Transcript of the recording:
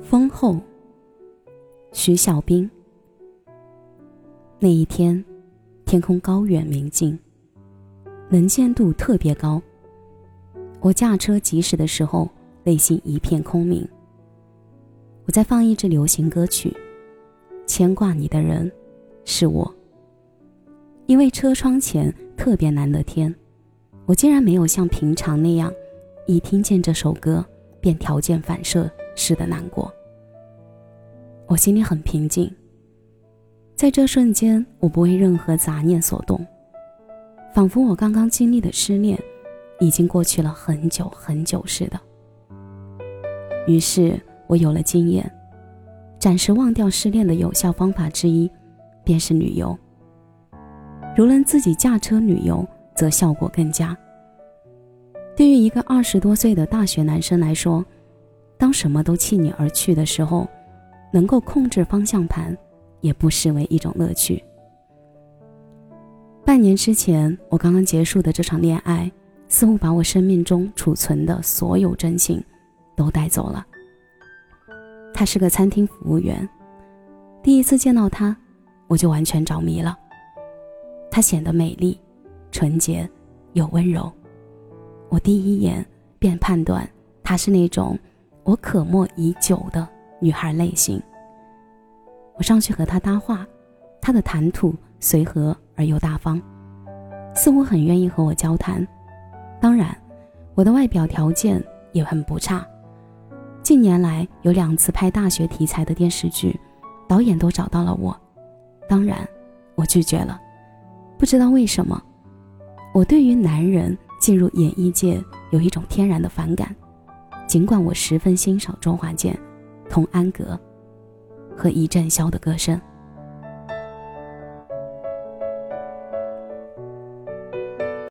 丰厚。徐小兵。那一天，天空高远明净，能见度特别高。我驾车疾驶的时候，内心一片空明。我在放一支流行歌曲，牵挂你的人是我。因为车窗前特别蓝的天，我竟然没有像平常那样，一听见这首歌便条件反射是的难过。我心里很平静。在这瞬间，我不为任何杂念所动，仿佛我刚刚经历的失恋已经过去了很久很久似的。于是我有了经验，暂时忘掉失恋的有效方法之一，便是旅游。如能自己驾车旅游，则效果更佳。对于一个二十多岁的大学男生来说，当什么都弃你而去的时候，能够控制方向盘。也不失为一种乐趣。半年之前，我刚刚结束的这场恋爱，似乎把我生命中储存的所有真情都带走了。他是个餐厅服务员，第一次见到他，我就完全着迷了。他显得美丽、纯洁又温柔，我第一眼便判断他是那种我渴慕已久的女孩类型。我上去和她搭话，她的谈吐随和而又大方，似乎很愿意和我交谈。当然，我的外表条件也很不差。近年来有两次拍大学题材的电视剧，导演都找到了我，当然我拒绝了。不知道为什么，我对于男人进入演艺界有一种天然的反感，尽管我十分欣赏周华健、童安格。和一阵箫的歌声。